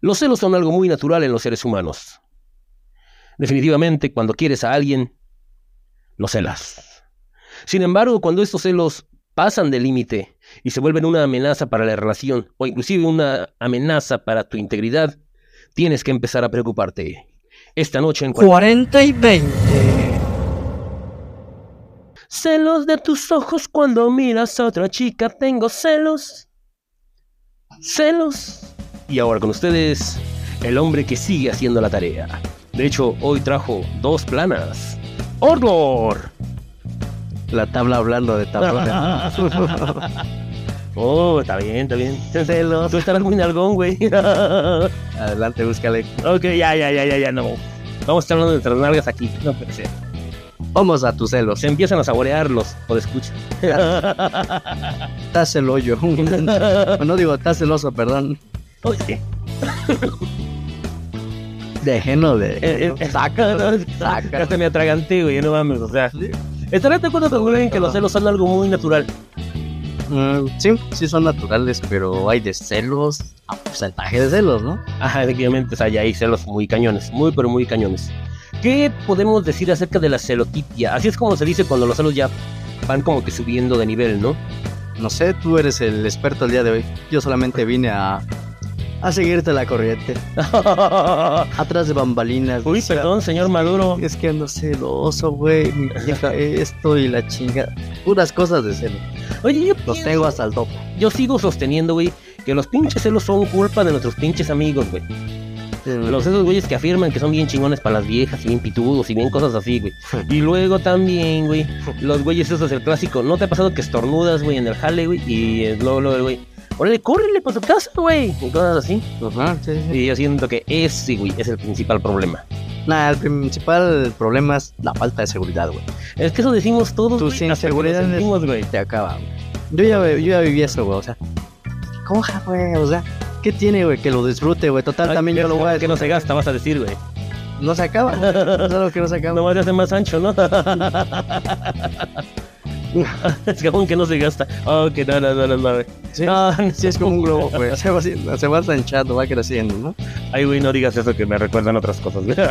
Los celos son algo muy natural en los seres humanos. Definitivamente, cuando quieres a alguien, lo celas. Sin embargo, cuando estos celos pasan del límite y se vuelven una amenaza para la relación o inclusive una amenaza para tu integridad, tienes que empezar a preocuparte. Esta noche en 40 y 20. Celos de tus ojos cuando miras a otra chica, tengo celos. Celos. Y ahora con ustedes, el hombre que sigue haciendo la tarea. De hecho, hoy trajo dos planas. ¡Ordor! La tabla hablando de tabla. oh, está bien, está bien. Celos. Tú estarás muy nalgón, güey. Adelante, búscale. ok, ya, ya, ya, ya, ya, no. Vamos a estar hablando de nuestras nalgas aquí. No puede ser. Vamos a tus celos. Se empiezan a saborearlos o de escucha. Estás celoso. no digo, estás celoso, perdón. Oye. Déjenlo de. Eh, eh, saca, ¿no? Saca. Ya se me atraganté, güey, no mames, o sea. ¿Estarás de acuerdo con en que los celos son algo muy natural? Mm, sí, sí son naturales, pero hay de celos a porcentaje de celos, ¿no? Ajá, efectivamente, o sea, ya hay celos muy cañones, muy pero muy cañones. ¿Qué podemos decir acerca de la celotipia? Así es como se dice cuando los celos ya van como que subiendo de nivel, ¿no? No sé, tú eres el experto el día de hoy. Yo solamente vine a, a seguirte la corriente. Atrás de bambalinas. Uy, perdón, señor Maduro. Es que ando celoso, güey. Mi vieja esto y la chinga. Puras cosas de celo. Oye, yo, Los tengo hasta el topo. yo sigo sosteniendo, güey, que los pinches celos son culpa de nuestros pinches amigos, güey. Los esos güeyes que afirman que son bien chingones para las viejas y bien pitudos y bien cosas así, güey. Y luego también, güey, los güeyes esos el clásico. ¿No te ha pasado que estornudas, güey, en el jale, güey? Y luego, luego, güey, órale, córrele para su casa, güey. Y cosas así. Ajá, sí, sí. Y yo siento que ese, güey, es el principal problema. Nah, el principal problema es la falta de seguridad, güey. Es que eso decimos todos, güey, que lo inseguridades sentimos, güey. Te acaba, güey. Yo ya, yo ya viví eso, güey. O sea, coja, güey. O sea, ¿qué tiene, güey? Que lo disfrute, güey. Total, Ay, también yo lo voy a Que no se gasta, vas a decir, güey. No se acaba. Solo que no se acaba. Nomás se hace más ancho, ¿no? es que aún que no se gasta. Oh, que no, no, no, no, no. Sí, No, sí, es como un globo, güey. Se va, se va ensanchando, va creciendo, ¿no? Ay, güey, no digas eso que me recuerdan otras cosas, güey.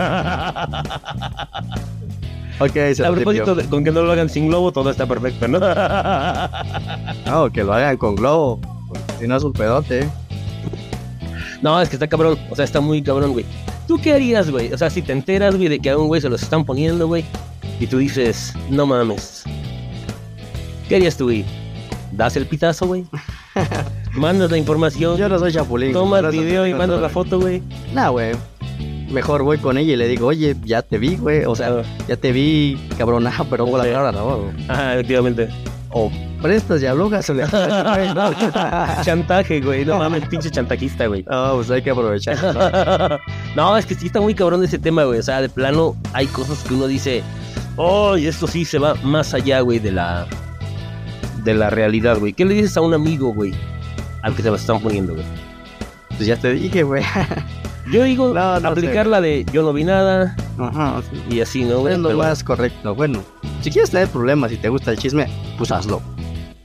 Ok, se A propósito, de- con que no lo hagan sin globo, todo está perfecto, ¿no? No, que lo hagan con globo. porque Si no es un pedote. no, es que está cabrón. O sea, está muy cabrón, güey. ¿Tú qué harías, güey? O sea, si te enteras, güey, de que a un güey se los están poniendo, güey, y tú dices, no mames. ¿Qué harías tú, güey? ¿Das el pitazo, güey? ¿Mandas la información? Yo no soy chapulín. Toma el video y mandas la foto, güey. Nah, güey. Mejor voy con ella y le digo, oye, ya te vi, güey. O sea, Ah. ya te vi, cabrona, pero por la cara, no. Ajá, efectivamente. O prestas y hablogas o le. no, Chantaje, güey. No mames, pinche chantajista, güey. No, pues hay que aprovechar. no, es que sí está muy cabrón ese tema, güey. O sea, de plano hay cosas que uno dice, oh, y esto sí se va más allá, güey, de la de la realidad, güey. ¿Qué le dices a un amigo, güey? Al que se lo están poniendo, güey. Pues ya te dije, güey. Yo digo, No, no aplicar sé. la de yo no vi nada Ajá, sí. y así, ¿no, güey? Es lo Pero más correcto. Bueno, si quieres tener problemas y te gusta el chisme, pues hazlo.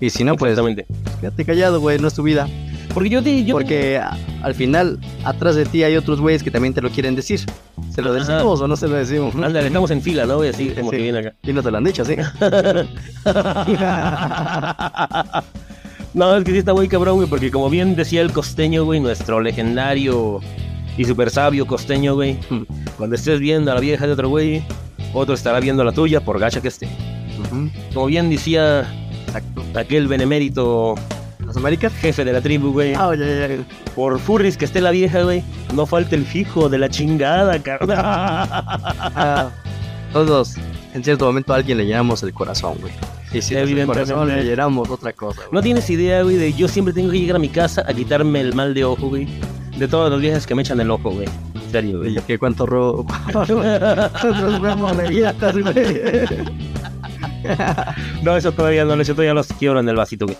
Y si no, pues Exactamente. quédate callado, güey, no es tu vida. Porque yo te... Yo Porque a- al final, atrás de ti hay otros güeyes que también te lo quieren decir. ¿Se lo Ajá. decimos o no se lo decimos? Ándale, estamos en fila, ¿no? Así como Sí. que viene acá. Y no te lo han dicho, sí. no, es que sí está muy cabrón, güey, porque como bien decía el costeño, güey, nuestro legendario y super sabio costeño, güey, cuando estés viendo a la vieja de otro güey, otro estará viendo la tuya, por gacha que esté. Como bien decía aquel benemérito ¿Las Américas? jefe de la tribu, güey, Ah, ya, ya, ya. por furris que esté la vieja, güey, no falte el fijo de la chingada, cabrón. Ah, todos, en cierto momento a alguien le llenamos el corazón, güey. Y si el corazón le llenamos otra cosa, güey. No tienes idea, güey, de yo siempre tengo que llegar a mi casa a quitarme el mal de ojo, güey. De todas las viejas que me echan el ojo, güey. En serio, güey. Y que cuánto robo. Nosotros vemos güey. No, eso todavía no hecho, todavía los quiebro en el vasito, güey.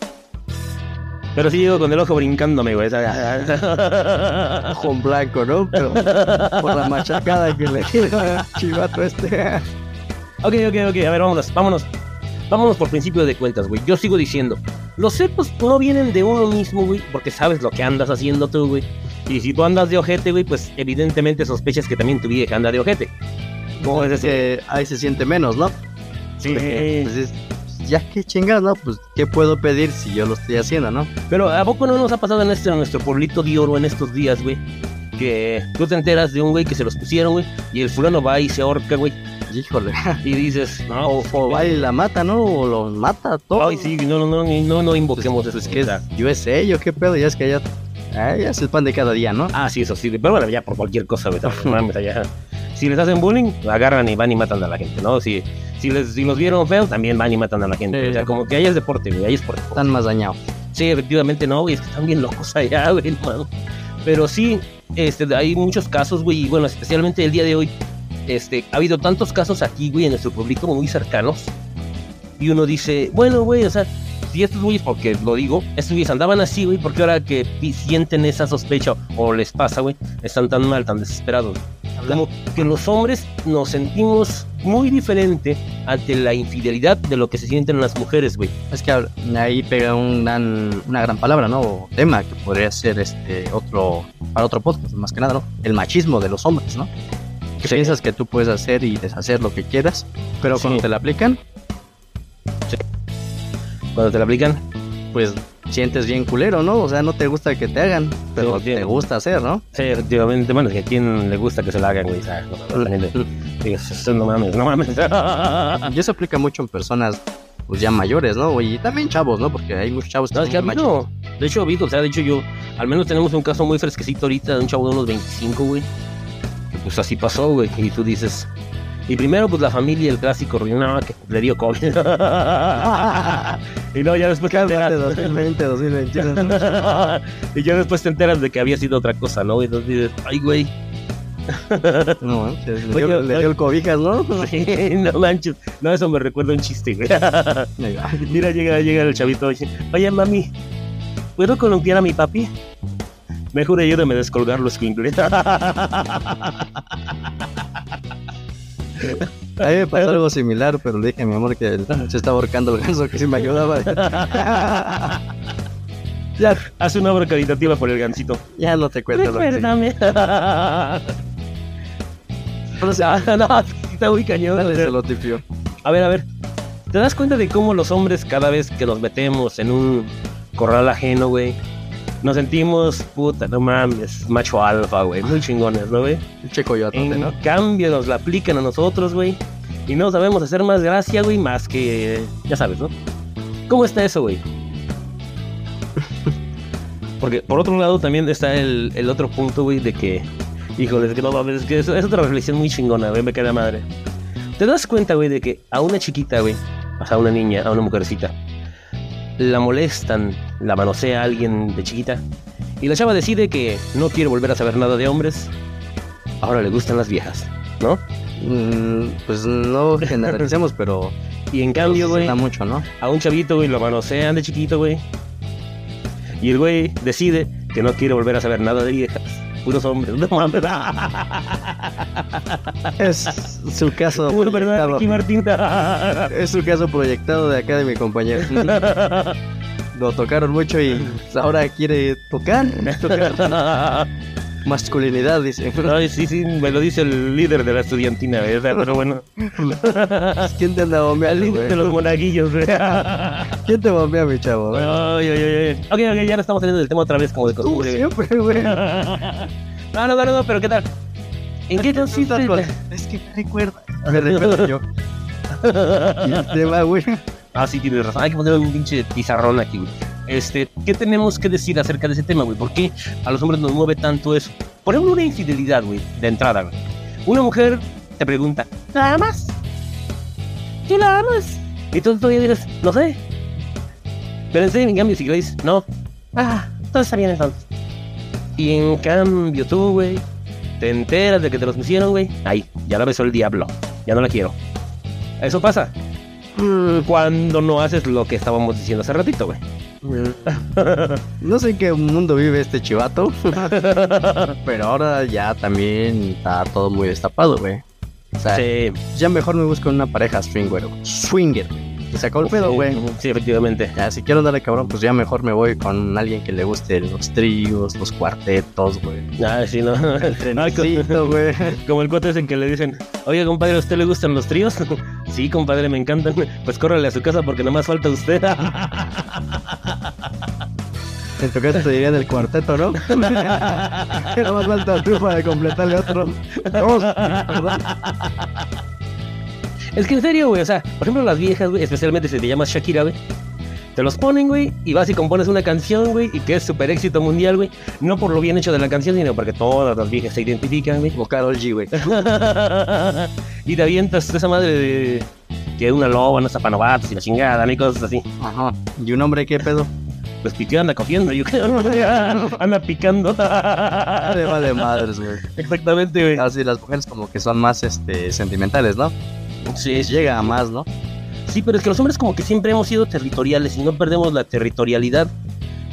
Pero sí llego con el ojo brincándome, güey. Ojo blanco, ¿no? Pero por la machacada que le dio chivato este. ok, ok, ok, a ver, vámonos, vámonos. Vámonos por principio de cuentas, güey. Yo sigo diciendo, los celos no vienen de uno mismo, güey, porque sabes lo que andas haciendo tú, güey. Y si tú andas de ojete, güey, pues evidentemente sospechas que también tu vieja anda de ojete. ¿Cómo es que ahí se siente menos, ¿no? Sí. Pues, es- ya que chingados, ¿no? Pues, ¿qué puedo pedir si yo lo estoy haciendo, no? Pero ¿a poco no nos ha pasado en, este, en nuestro pueblito de oro en estos días, güey? Que tú te enteras de un güey que se los pusieron, güey, y el fulano va y se ahorca, güey, Híjole. y dices, no, O va y la mata, ¿no? O lo mata todo. Ay, sí, no, no, no, no, no invoquemos Pues, eso. que es USA, yo qué pedo, ya es que allá. ah, ya es el pan de cada día, ¿no? Ah, sí, eso sí, pero bueno, ya por cualquier cosa, güey. Si les hacen bullying, agarran y van y matan a la gente, ¿no? Si, si, les, si los vieron feos, también van y matan a la gente. Sí. O sea, como que ahí es deporte, güey, ahí es por Están más dañados. Sí, efectivamente no, güey, es que están bien locos allá, güey, hermano. Pero sí, este, hay muchos casos, güey, y bueno, especialmente el día de hoy, este, ha habido tantos casos aquí, güey, en nuestro público muy cercanos. Y uno dice, bueno, güey, o sea, si estos güeyes, porque lo digo, estos güeyes andaban así, güey, porque ahora que sienten esa sospecha o les pasa, güey, están tan mal, tan desesperados. Como que los hombres nos sentimos muy diferente ante la infidelidad de lo que se sienten las mujeres, güey. Es que ahí pega un gran- una gran palabra, ¿no? O tema que podría ser este otro para otro podcast, más que nada, ¿no? El machismo de los hombres, ¿no? Que Sí. piensas que tú puedes hacer y deshacer lo que quieras, pero Sí. cuando te la aplican, Cuando te la aplican, pues sientes bien culero, ¿no? O sea, no te gusta que te hagan, pero Sí, te gusta hacer, ¿no? Sí, efectivamente, bueno, es que a quién le gusta que se la hagan, güey, ¿sabes? No, no, no, digas, "Eso no mames, no mames. Y eso aplica mucho en personas pues ya mayores, ¿no? Y también chavos, ¿no? Porque hay muchos chavos que No, es que ha son habido, de hecho, ha habido, o sea, de hecho yo, al menos tenemos un caso muy fresquecito ahorita de un chavo de unos 25, güey, pues así pasó, güey, y tú dices, y primero pues la familia, el clásico, no, que le dio COVID. y no, ya después te enteras, 2020, 2021. y ya después te enteras de que había sido otra cosa, ¿no? Y entonces dices, ay, güey, No, manches, le dio, le dio el cobijas, ¿no? sí, no manches, no, eso me recuerda un chiste, güey. Mira, llega, llega el chavito y dice, oye mami, ¿puedo columpiar a mi papi? Mejor ayúdame a descolgar los escuincle. A mí me pasó algo similar, pero le dije a mi amor que se estaba ahorcando el ganso, que sí me ayudaba. ya, haz una obra caritativa por el gancito. ya no te cuento lo que sí. Recuérdame. no, no, sí está muy cañón. Dale, se lo tipió. A ver, a ver. ¿Te das cuenta de cómo los hombres cada vez que nos metemos en un corral ajeno, güey? Nos sentimos, puta, no mames, macho alfa, güey, muy chingones, ¿no, güey? En ¿no? cambio nos la aplican a nosotros, güey. Y no sabemos hacer más gracia, güey, más que... Ya sabes, ¿no? ¿Cómo está eso, güey? Porque por otro lado también está el, el otro punto, güey, de que... Híjole, que no mames, es que es, es otra reflexión muy chingona, güey, me queda madre. ¿Te das cuenta, güey, de que a una chiquita, güey, o sea, a una niña, a una mujercita, la molestan, la manosea a alguien de chiquita, y la chava decide que no quiere volver a saber nada de hombres, ahora le gustan las viejas, ¿no? Mm, pues no generalicemos, pero Y en cambio, güey, está mucho, ¿no? a un chavito, güey, lo manosean de chiquito, güey. Y el güey decide que no quiere volver a saber nada de viejas. Puros hombres, no mames. Es su caso Puro, ¿verdad? Martín. Es su caso proyectado de acá de mi compañero. Lo tocaron mucho y ahora quiere tocar. tocar. Masculinidad, dice. Ay, sí, sí, me lo dice el líder de la estudiantina, ¿verdad? Pero bueno, ¿Quién te anda el bombeando, líder de los monaguillos, güey. ¿Quién te bombea, mi chavo? güey? Ay, ay, ay. Ok, ok, ya no estamos saliendo del tema otra vez como de Tú costumbre. güey. siempre, güey. No, no, no, no, pero ¿qué tal? ¿En qué consiste? Es que me recuerda. Me recuerda yo. El tema, güey. Ah, sí, tienes razón. Hay que poner un pinche pizarrón aquí, güey. Este, ¿qué tenemos que decir acerca de ese tema, güey? ¿Por qué a los hombres nos mueve tanto eso? Por ejemplo, una infidelidad, güey, de entrada, güey. Una mujer te pregunta, ¿la amas? ¿Sí la amas? Y tú todavía dirás, no sé. Pero en cambio, si dices, no, ah, todo está bien entonces. Y en cambio tú, güey, te enteras de que te los pusieron, güey. Ahí, ya la besó el diablo. Ya no la quiero. Eso pasa. Mm, Cuando no haces lo que estábamos diciendo hace ratito, güey. No sé en qué mundo vive este chivato. Pero ahora ya también está todo muy destapado, güey. O sea, Sí, ya mejor me busco una pareja swinger. Swinger. Se acabó el pedo, güey. Sí, efectivamente. Ya, si quiero darle cabrón, pues ya mejor me voy con alguien que le guste los tríos, los cuartetos, güey. Ah, sí, no. El güey. Como el cuate ese en que le dicen, oye, compadre, ¿a usted le gustan los tríos? sí, compadre, me encantan. Pues córrele a su casa porque nomás falta usted. En tu caso te dirían el cuarteto, ¿no? Nada más falta tú para completarle otro. Dos. ¿verdad? Es que en serio, güey, o sea, por ejemplo, las viejas, güey, especialmente si te llamas Shakira, güey. Te los ponen, güey, y vas y compones una canción, güey, y que es súper éxito mundial, güey. No por lo bien hecho de la canción, sino porque todas las viejas se identifican, güey. O Karol G, güey. y te avientas esa madre de que una loba, no zapanovatos y la chingada, ni cosas así. Ajá. ¿Y un hombre qué pedo? Pues que anda cogiendo, yo creo, anda picando. Le vale madres, güey. Exactamente, güey. Así las mujeres como que son más este sentimentales, ¿no? Sí. Llega a más, ¿no? Sí, pero es que los hombres como que siempre hemos sido territoriales y no perdemos la territorialidad.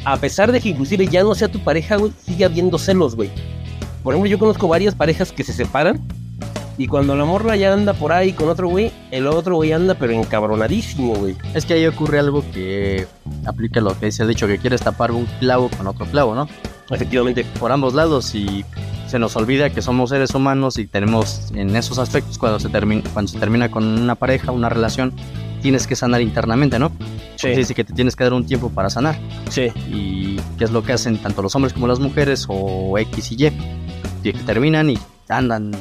A pesar de que inclusive ya no sea tu pareja, güey, sigue habiendo celos, güey. Por ejemplo, yo conozco varias parejas que se separan y cuando la morra ya anda por ahí con otro güey, el otro güey anda pero encabronadísimo, güey. Es que ahí ocurre algo que aplica lo que dice el dicho, que quieres tapar un clavo con otro clavo, ¿no? Efectivamente. Por ambos lados y se nos olvida que somos seres humanos y tenemos en esos aspectos cuando se termina cuando se termina con una pareja, una relación, tienes que sanar internamente, ¿no? Sí, Dice que te tienes que dar un tiempo para sanar. sí. Y qué es lo que hacen tanto los hombres como las mujeres o X y Y. Y que terminan y andan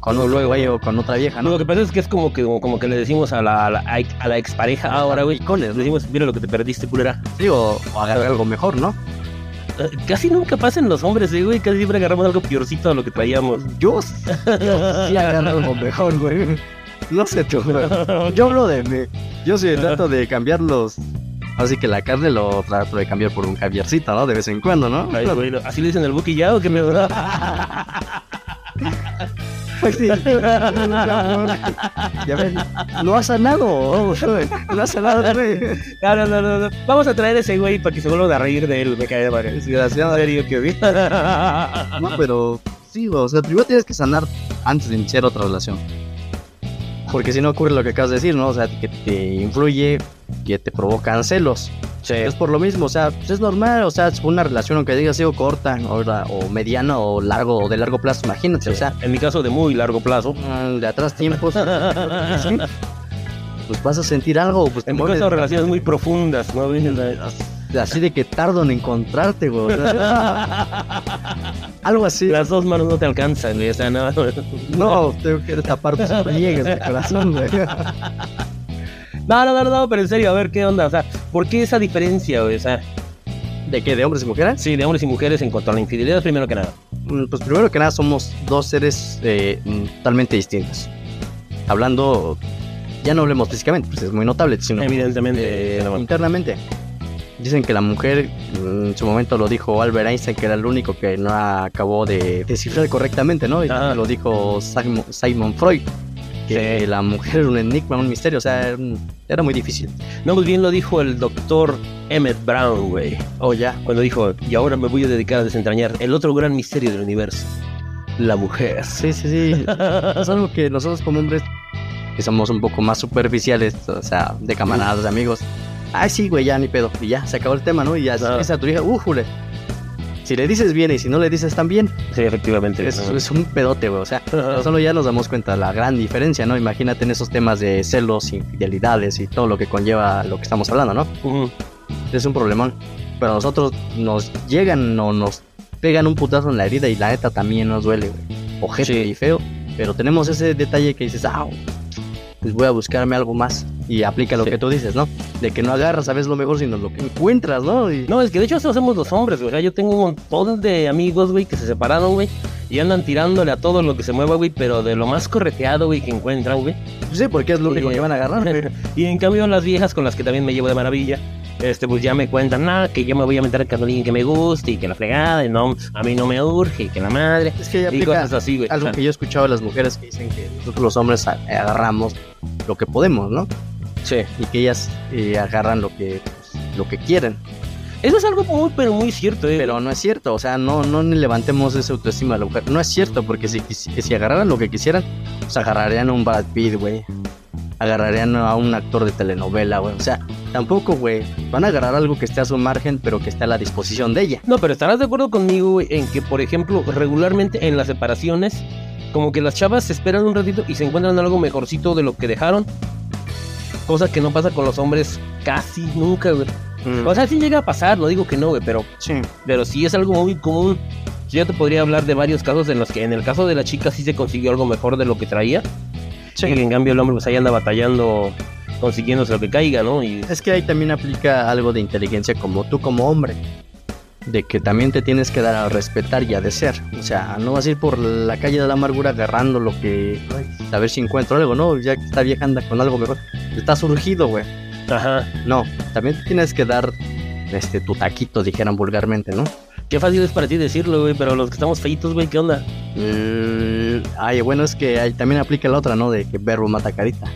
con un luego o con otra vieja, No, ¿no? lo que pasa es que es como que, como que le decimos a la, a la, a la expareja ahora, güey. Le decimos, mira lo que te perdiste, culera. Sí, o, o agarrar algo mejor, ¿no? Eh, Casi nunca pasa en los hombres, eh, güey. Casi siempre agarramos algo peorcito a lo que traíamos. Yo sí agarro algo mejor, güey. No sé tú, güey. Yo hablo de mí. Yo sí trato de cambiar los. Así que la carne lo trato de cambiar por un javiercito, ¿no? De vez en cuando, ¿no? Ay, güey, ¿Así le dicen el buki ya o qué me Pues sí. Ya ven, no ha sanado. No ha sanado, güey. No, no, no, no, no. Vamos a traer ese güey para que se vuelvan a reír de él. Me cae de madre. Desgraciado. Serio, que vi. No, pero sí, o sea, primero tienes que sanar antes de iniciar otra relación. Porque si no ocurre lo que acabas de decir, ¿no? O sea, que te influye, que te provocan celos. Sí. Es por lo mismo, o sea, pues es normal, o sea, es una relación, aunque diga sido corta, o, o mediana, o largo, o de largo plazo, imagínate, o sea, en mi caso de muy largo plazo. mm, de atrás tiempos, pues vas a sentir algo, pues En mi caso relaciones muy profundas, ¿no? así de que tardo en encontrarte, güey. algo así. Las dos manos no te alcanzan, güey. O sea, no. No, tengo que tapar tus pliegues de corazón, güey. No, no, no, no, pero en serio, a ver qué onda. O sea, ¿por qué esa diferencia, güey? O sea, ¿De qué? ¿De hombres y mujeres? sí, de hombres y mujeres en cuanto a la infidelidad, primero que nada. Mm, Pues primero que nada somos dos seres eh, mm, totalmente distintos. Hablando, ya no hablemos físicamente, pues es muy notable, sino Evidentemente. eh, no. internamente. Dicen que la mujer, mm, en su momento lo dijo Albert Einstein, que era el único que no acabó de descifrar correctamente, ¿no? Y Ajá. lo dijo Simon, Simon Freud, que Sí. la mujer era un enigma, un misterio, o sea, era, muy difícil. No, pues bien lo dijo el doctor Emmett Brown, güey. Oh, ya. Cuando dijo, y ahora me voy a dedicar a desentrañar el otro gran misterio del universo. La mujer. Sí, sí, sí. es algo que nosotros como hombres, que somos un poco más superficiales, o sea, de camaradas, de amigos. Ay, sí, güey, ya ni pedo. Y ya, se acabó el tema, ¿no? Y ya, Ah. es a tu hija, ¡újule! Si le dices bien y si no le dices tan bien, Sí, efectivamente. es, es un pedote, güey. O sea, solo ya nos damos cuenta de la gran diferencia, ¿no? Imagínate en esos temas de celos, infidelidades y todo lo que conlleva lo que estamos hablando, ¿no? Es un problemón. Pero a nosotros nos llegan o nos pegan un putazo en la herida y la neta también nos duele, güey. Ojete Sí. y feo. Pero tenemos ese detalle que dices, ah, pues voy a buscarme algo más. Y aplica lo Sí. que tú dices, ¿no? De que no agarras, sabes lo mejor, sino lo que encuentras, ¿no? Y No, es que de hecho eso hacemos los hombres, güey. O sea, yo tengo un montón de amigos, güey, que se separaron, güey. Y andan tirándole a todo lo que se mueva, güey, pero de lo más correteado, güey, que encuentran, güey. sí, porque es lo único que van a agarrar, güey. Y en cambio las viejas con las que también me llevo de maravilla, este, pues ya me cuentan, nada, que yo me voy a meter con alguien que me guste y que la fregada, y no, a mí no me urge y que la madre. Es que ya Y cosas así, güey. algo que yo he escuchado de las mujeres que dicen que nosotros los hombres agarramos lo que podemos, ¿no? Sí. Y que ellas eh, agarran lo que, lo que quieren. Eso es algo muy, pero muy cierto, eh. Pero no es cierto, o sea, no, no ni levantemos esa autoestima de la mujer. No es cierto, porque si, si, si agarraran lo que quisieran, pues agarrarían a un Brad Pitt, güey. agarrarían a un actor de telenovela, güey. O sea, tampoco, güey. Van a agarrar algo que esté a su margen, pero que esté a la disposición de ella. No, pero estarás de acuerdo conmigo, güey, en que, por ejemplo, regularmente en las separaciones, como que las chavas se esperan un ratito y se encuentran algo mejorcito de lo que dejaron. Cosa que no pasa con los hombres casi nunca, güey. Mm. O sea, sí llega a pasar, no digo que no, güey, pero, Sí. pero sí es algo muy común. Yo te podría hablar de varios casos en los que en el caso de la chica sí se consiguió algo mejor de lo que traía. Sí. Y en cambio el hombre pues ahí anda batallando, consiguiéndose lo que caiga, ¿no? Y Es que ahí también aplica algo de inteligencia como tú como hombre. De que también te tienes que dar a respetar y a desear. O sea, no vas a ir por la calle de la amargura agarrando lo que... a ver si encuentro algo, ¿no? Ya que esta vieja anda con algo mejor. Está surgido, güey. Ajá. No, también tienes que dar este tu taquito, dijeran vulgarmente, ¿no? Qué fácil es para ti decirlo, güey, pero los que estamos feitos, güey, ¿qué onda? Mm, ay, bueno, es que ahí también aplica la otra, ¿no? De que verbo mata carita.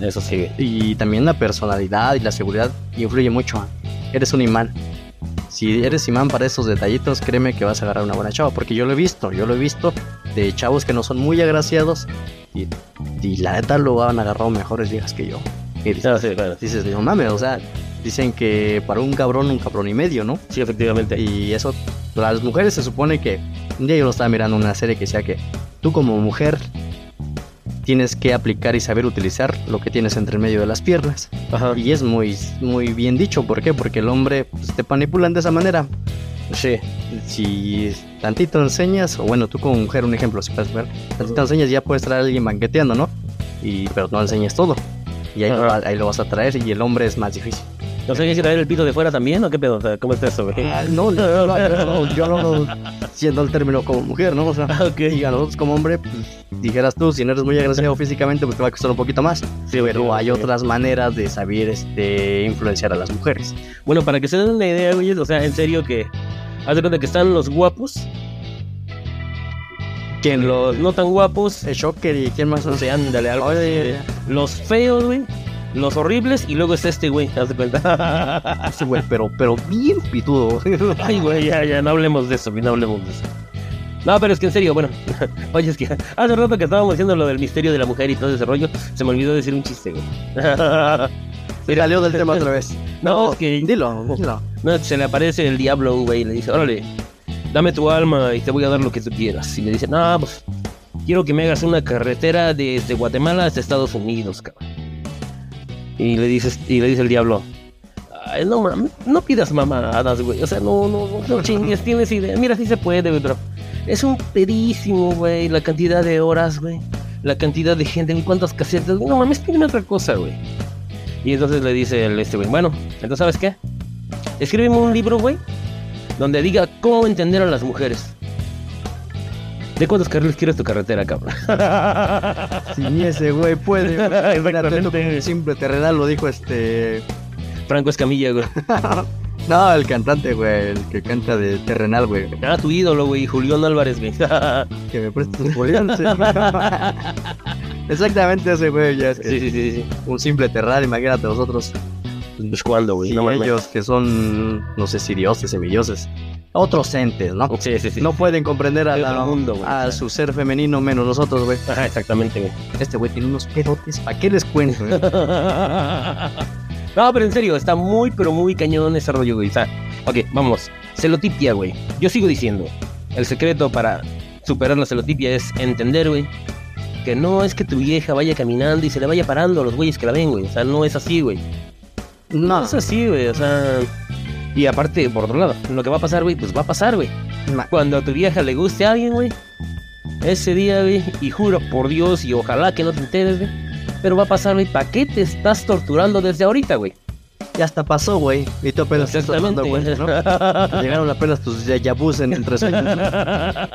Eso sí. Y también la personalidad y la seguridad influye mucho. Eres un imán. Si eres imán para esos detallitos, créeme que vas a agarrar una buena chava. Porque yo lo he visto, yo lo he visto de chavos que no son muy agraciados. Y, y la neta lo han agarrado mejores viejas que yo. Y dices, Ah, sí, claro. dices, no mames, o sea, dicen que para un cabrón, un cabrón y medio, ¿no? Sí, efectivamente. Y eso, las mujeres se supone que, un día yo lo estaba mirando en una serie que decía que tú como mujer tienes que aplicar y saber utilizar lo que tienes entre medio de las piernas. Ajá. Y es muy, muy bien dicho, ¿por qué? Porque el hombre pues, te manipulan de esa manera. Sí. Si tantito enseñas, o bueno, tú como mujer, un ejemplo, si puedes ver, tantito enseñas ya puedes traer a alguien banqueteando, ¿no? Y, pero no enseñes todo. Y ahí, ahí lo vas a traer y el hombre es más difícil. ¿No sé, que traer el pito de fuera también o qué pedo? ¿cómo está eso, güey? Ah, no, no, no, yo no, siendo el término como mujer, ¿no? O sea, Ah, ok. y a nosotros como hombre, pues, dijeras tú, si no eres muy agraciado físicamente, pues te va a costar un poquito más. Sí, güey, Pero hay otras maneras de saber este, influenciar a las mujeres. Bueno, para que se den una idea, güey, o sea, en serio que... Haz de cuenta que están los guapos, que los no tan guapos, El Shocker y quién más no sé, ándale, algo. Oye, Los feos, güey, los horribles, y luego está este güey, haz de cuenta. ese güey, pero, pero bien pitudo. Ay, güey, ya, ya, no hablemos de eso, güey, no hablemos de eso. No, pero es que en serio, bueno, oye, es que hace rato que estábamos diciendo lo del misterio de la mujer y todo ese rollo, se me olvidó decir un chiste, güey. Se salió del tema otra vez. No, es que Dilo, dilo. no, se le aparece el diablo, güey, y le dice, órale, dame tu alma y te voy a dar lo que tú quieras. Y le dice, no, pues, quiero que me hagas una carretera desde Guatemala hasta Estados Unidos, cabrón. Y le dices, y le dice el diablo, Ay, no mames, no pidas mamadas, güey. O sea, no, no, no, chingues, tienes idea. Mira, sí se puede, güey, pero es un pedísimo, güey. La cantidad de horas, güey. La cantidad de gente, güey. Cuántas casetas, güey. No mames, dime otra cosa, güey. Y entonces le dice el este, güey, bueno, entonces, ¿sabes qué? Escríbeme un libro, güey, donde diga cómo entender a las mujeres. ¿De cuántos carriles quieres tu carretera, cabrón? Si ni ese güey puede. Exactamente. Simple terrenal lo dijo este. Franco Escamilla, güey. No, el cantante, güey, el que canta de terrenal, güey. Ah, tu ídolo, güey, Julián Álvarez, güey. Que me prestes un Julián, sí. Exactamente ese güey, ya es que sí, sí, sí, sí. un simple terrenal, imagínate nosotros. Pues cuándo, güey. Y No ellos que son, no sé si dioses, semidioses. Otros entes, ¿no? Sí, sí, sí. No pueden comprender a, la- mundo, a su ser femenino menos nosotros, güey. Ajá, exactamente, güey. Este güey tiene unos pedotes. ¿Para qué les cuento? güey? No, pero en serio, está muy, pero muy cañón ese rollo, güey. O sea, ok, vamos. Celotipia, güey. Yo sigo diciendo, el secreto para superar la celotipia es entender, güey, que no es que tu vieja vaya caminando y se le vaya parando a los güeyes que la ven, güey. O sea, no es así, güey. No No, es así, güey. O sea... Y aparte, por otro lado, lo que va a pasar, güey, pues va a pasar, güey. Cuando a tu vieja le guste a alguien, güey. Ese día, güey. Y juro por Dios y ojalá que no te enteres, güey. Pero va a pasar, güey. ¿Para qué te estás torturando desde ahorita, güey? ya hasta pasó, güey. Y tú apenas estás dando Exactamente. cuenta, ¿no? Llegaron apenas tus yayabús en entre.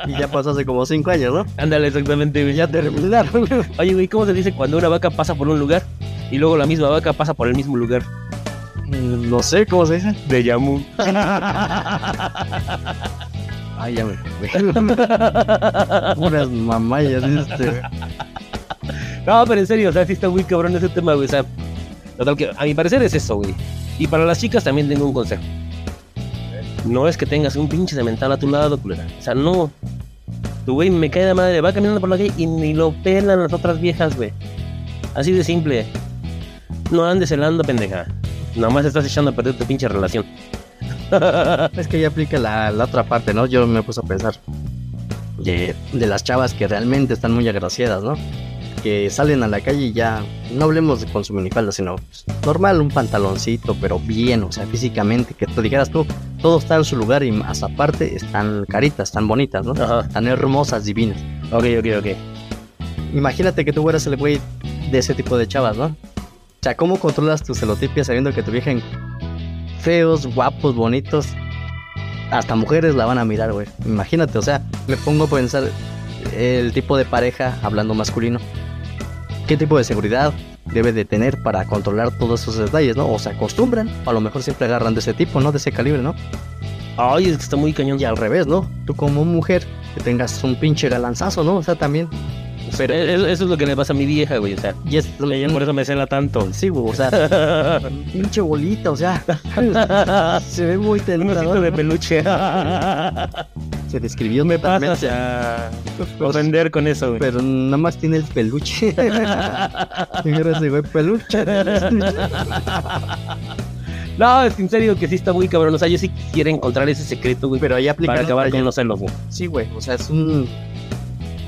Y ya pasó hace como cinco años, ¿no? Ándale, exactamente, güey. Ya terminaron. güey. Oye, güey, ¿cómo se dice cuando una vaca pasa por un lugar y luego la misma vaca pasa por el mismo lugar? Mm, No sé cómo se dice. De Yamu. Ay, ya me. güey. Unas mamayas, este. güey. No, pero en serio, o sea, sí está muy cabrón ese tema, güey. O sea, total que a mi parecer es eso, güey. Y para las chicas también tengo un consejo. No es que tengas un pinche cemental a tu lado, culera. O sea, no. Tu güey me cae de madre, va caminando por la calle y ni lo pelan las otras viejas, güey. Así de simple. No andes celando, pendeja. Nada más estás echando a perder tu pinche relación. Es que ya aplica la, la otra parte, ¿no? Yo me puse a pensar de, de las chavas que realmente están muy agraciadas, ¿no? Que salen a la calle y ya, no hablemos de con su minifalda, sino pues, normal, un pantaloncito, pero bien, o sea, físicamente, que tú dijeras tú, todo está en su lugar y más aparte están caritas, están bonitas, ¿no? Ajá. Tan hermosas, divinas. Ok, ok, ok. Imagínate que tú fueras el güey de ese tipo de chavas, ¿no? O sea, ¿cómo controlas tu celotipia sabiendo que tu vieja en feos, guapos, bonitos? Hasta mujeres la van a mirar, güey. Imagínate, o sea, me pongo a pensar el tipo de pareja, hablando masculino, qué tipo de seguridad debe de tener para controlar todos esos detalles, ¿no? O se acostumbran, o a lo mejor siempre agarran de ese tipo, ¿no? De ese calibre, ¿no? Ay, es que está muy cañón. Y al revés, ¿no? Tú como mujer, que tengas un pinche galanzazo, ¿no? O sea, también... Pero eso, eso es lo que le pasa a mi vieja, güey. O sea, Y es... por eso me cela tanto. Sí, güey, o sea, pinche bolita, o sea, se ve muy Un tentador. de ¿no? peluche. Se describió me pasas a ofender con eso, güey. pero nada más tiene el peluche. Ese güey, peluche. No, es que en serio que sí está muy cabrón. O sea, yo sí quisiera encontrar ese secreto, güey. Pero ahí aplica Para acabar con los celos, güey. Sí, güey, o sea, es un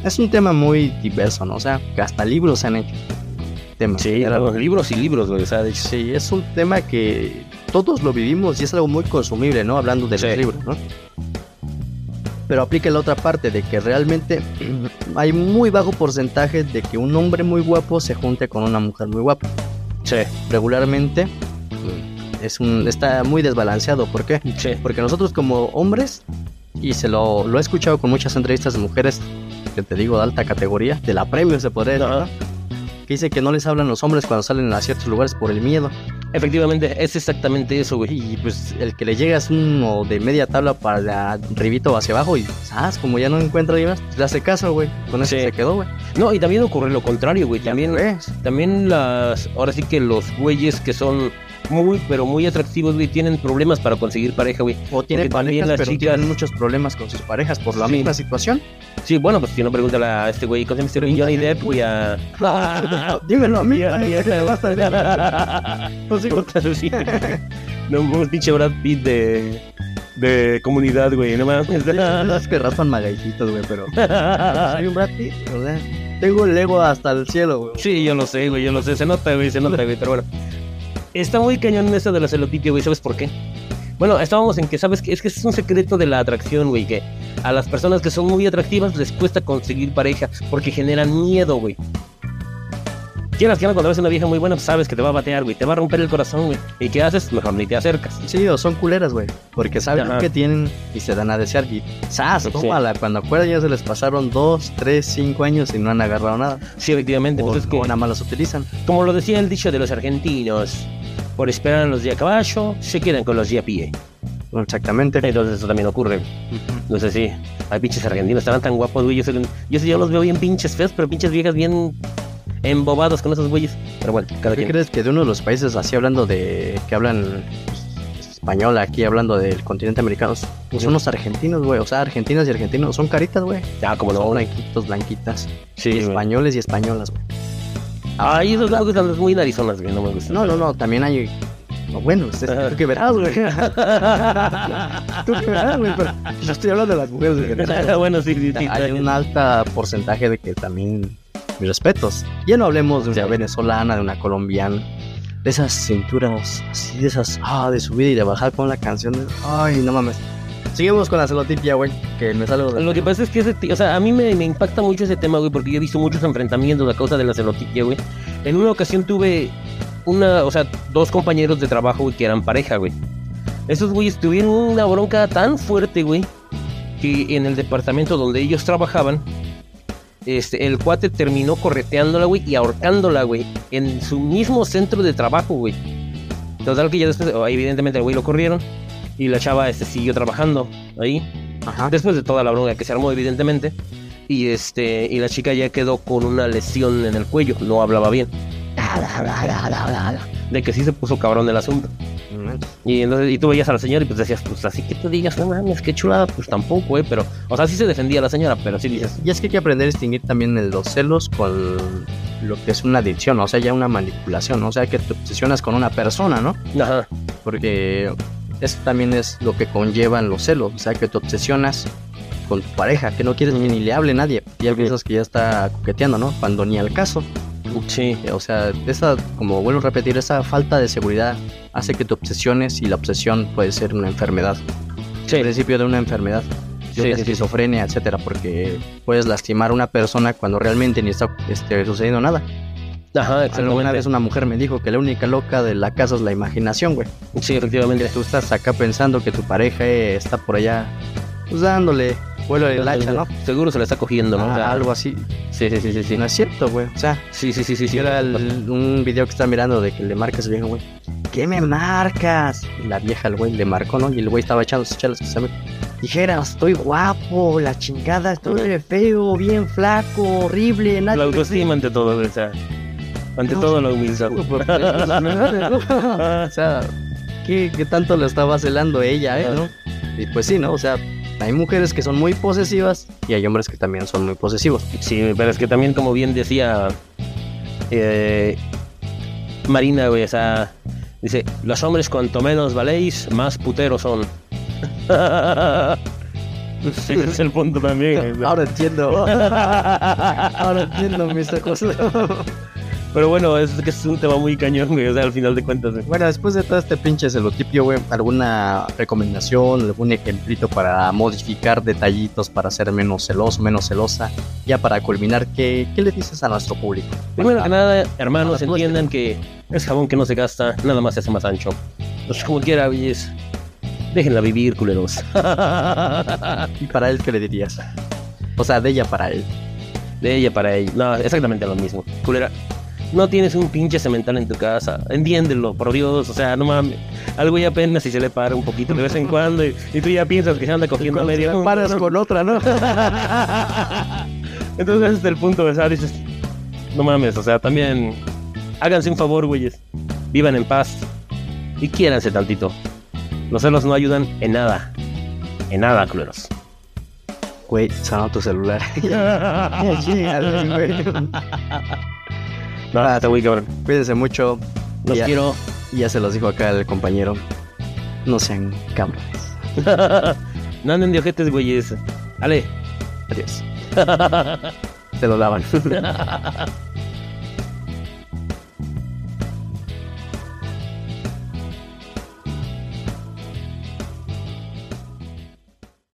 es un tema muy diverso, ¿no? O sea, que hasta libros se han hecho. Temas. Sí, Era- los libros y libros, güey. O sea, de hecho, Sí, es un tema que todos lo vivimos y es algo muy consumible, ¿no? Hablando de Sí. los libros, ¿no? Pero aplica la otra parte de que realmente hay muy bajo porcentaje de que un hombre muy guapo se junte con una mujer muy guapa. sí, Regularmente mm, es un, está muy desbalanceado. ¿Por qué? sí. Porque nosotros como hombres, y se lo, lo he escuchado con muchas entrevistas de mujeres, que te digo de alta categoría, de la premio se podría decir, que dice que no les hablan los hombres cuando salen a ciertos lugares por el miedo. Efectivamente, es exactamente eso, güey. Y pues el que le llega es uno de media tabla para arribito o hacia abajo y, ¿sabes? Como ya no encuentra más, pues le hace caso, güey. Con eso Sí. se quedó, güey. No, y también ocurre lo contrario, güey. También, también las. Ahora sí que los güeyes que son muy, pero muy atractivos, güey, tienen problemas para conseguir pareja, güey. O tiene Porque parejas, las pero chicas- tienen muchos problemas con sus parejas por la Sí. misma situación. Sí, bueno, pues si no, pregúntale a este güey, ¿cómo se llama este? Johnny Depp, güey, a. Dímelo a mí. Basta, ya. No sé. No, un pinche Brad Pitt de. de comunidad, güey, no mames. Las que raspan magaititos, güey, pero... Soy un Brad Pitt, o sea, tengo el ego hasta el cielo, güey. Sí, yo lo sé, güey, yo lo sé. Se nota, güey, se nota, güey, pero bueno. Está muy cañón eso de la celotipia, güey, ¿sabes por qué? Bueno, estábamos en que, ¿sabes qué? Es que es un secreto de la atracción, güey, que a las personas que son muy atractivas les cuesta conseguir pareja porque generan miedo, güey. Quieras que cuando ves una vieja muy buena, pues sabes que te va a batear, güey, te va a romper el corazón, güey. ¿Y qué haces? Mejor ni te acercas. Sí, o son culeras, güey. Porque saben Ajá. que tienen y se dan a desear. Y ¡zas! Sí. Tómala. Cuando acuerdan ya se les pasaron dos, tres, cinco años y no han agarrado nada. Sí, efectivamente, O, pues es que, o nada más los utilizan. como lo decía el dicho de los argentinos, por esperar a los de a caballo, se quedan con los de a pie. Exactamente. Entonces eso también ocurre. No sé si hay pinches argentinos, estaban tan guapos, güey. Yo, yo los veo bien pinches feos, pero pinches viejas bien embobados con esos güeyes. Pero bueno, cada ¿Qué quien. crees que de uno de los países así hablando de. que hablan español aquí, hablando del continente americano, pues son los argentinos, güey? O sea, argentinas y argentinos son caritas, güey. Ah, como Son no. blanquitos, blanquitas. Sí, Y españoles y españolas, güey. Ay, esos lagos están muy narizonas, güey, no me gustan. No, no, no, también hay. no, Bueno, usted- tú que verás, güey. Tú que verás, güey, pero yo estoy hablando de las mujeres, güey. bueno, sí, sí, sí. Hay un alta porcentaje de que también mis respetos. Ya no hablemos de una venezolana, de una colombiana, de esas cinturas, así de esas, ah, de subida y de bajar con la canción. de- ay, no mames. Seguimos con la celotipia, güey, que me salgo de... Lo que pasa es que ese, o sea, a mí me, me impacta mucho ese tema, güey, porque yo he visto muchos enfrentamientos a causa de la celotipia, güey. En una ocasión tuve una, o sea, dos compañeros de trabajo, güey, que eran pareja, güey. Esos güeyes tuvieron una bronca tan fuerte, güey, que en el departamento donde ellos trabajaban, este, el cuate terminó correteándola, güey, y ahorcándola, güey, en su mismo centro de trabajo, güey. Total que ya después, oh, evidentemente, el güey lo corrieron y la chava, este, siguió trabajando ahí. Ajá. Después de toda la bronca que se armó, evidentemente. Y este. Y la chica ya quedó con una lesión en el cuello. No hablaba bien. De que sí se puso cabrón el asunto. Y, entonces, y tú veías a la señora y pues decías, pues así que te digas, no mames, qué chulada, pues tampoco, eh, pero, o sea, sí se defendía la señora, pero sí dices. Y es que hay que aprender a distinguir también los celos con lo que es una adicción, o sea, ya una manipulación, o sea, que te obsesionas con una persona, ¿no? Ajá. Porque eso también es lo que conllevan los celos, o sea, que te obsesionas con tu pareja, que no quieres ni, ni le hable a nadie, y hay piensas que ya está coqueteando, ¿no? Cuando ni al caso. Sí. O sea, esa, como vuelvo a repetir, esa falta de seguridad hace que te obsesiones y la obsesión puede ser una enfermedad. Sí. El principio de una enfermedad. Sí, sí, esquizofrenia, etcétera, porque puedes lastimar a una persona cuando realmente ni está este, sucediendo nada. Ajá, Alguna vez una mujer me dijo que la única loca de la casa es la imaginación, güey. Sí, efectivamente. Tú estás acá pensando que tu pareja está por allá, pues dándole vuelo de hacha, ¿no? Seguro se la está cogiendo, ¿no? O Ah, sea, algo así. Sí, sí, sí, sí, sí. No es cierto, güey. O sea, Sí, sí, sí, sí, sí. si era el- un video que está mirando de que le marcas al viejo, güey. ¿Qué me marcas? Y la vieja, el güey, le marcó, ¿no? Y el güey estaba echando sus chelas. que sabe. Dijera, estoy guapo, la chingada, estoy feo, bien flaco, horrible, nadie La autoestima ante todo, o sea. Ante No, todo la humildad. o sea, ¿qué, qué tanto lo estaba celando ella, eh? ¿no? Y pues sí, ¿no? O sea, hay mujeres que son muy posesivas y hay hombres que también son muy posesivos. Sí, pero es que también, como bien decía eh, Marina, güey, o sea, dice, los hombres cuanto menos valéis, más puteros son. Sí, ese es el punto también. Ahora entiendo. Ahora entiendo mis ojos. Pero bueno, es que es un tema muy cañón, güey, o sea, al final de cuentas. güey. Bueno, después de todo este pinche celotipio, güey, ¿alguna recomendación, algún ejemplito para modificar detallitos para ser menos celoso, menos celosa? Ya para culminar, ¿qué, qué le dices a nuestro público? Primero que nada, hermanos, entiendan que es jabón que no se gasta, nada más se hace más ancho. Pues como quiera, déjenla vivir, culeros. ¿Y para él qué le dirías? O sea, de ella para él. De ella para ella. No, exactamente lo mismo. Culera, no tienes un pinche cemental en tu casa. Entiéndelo, por Dios. O sea, no mames. Algo ya apenas si se le para un poquito de vez en cuando y, y tú ya piensas que se anda cogiendo a medio. Paras con otra, ¿no? Entonces ese es el punto, sea, dices, no mames, o sea, también háganse un favor, güeyes. Vivan en paz y quiéranse tantito. Los celos no ayudan en nada. En nada, culeros. Güey, sonó tu celular. No, está muy cabrón. Cuídense mucho. Los Ya- quiero. Y ya se los dijo acá el compañero. No sean cabrones. no anden de ojetes, güeyes. Ale. Adiós. Se lo lavan.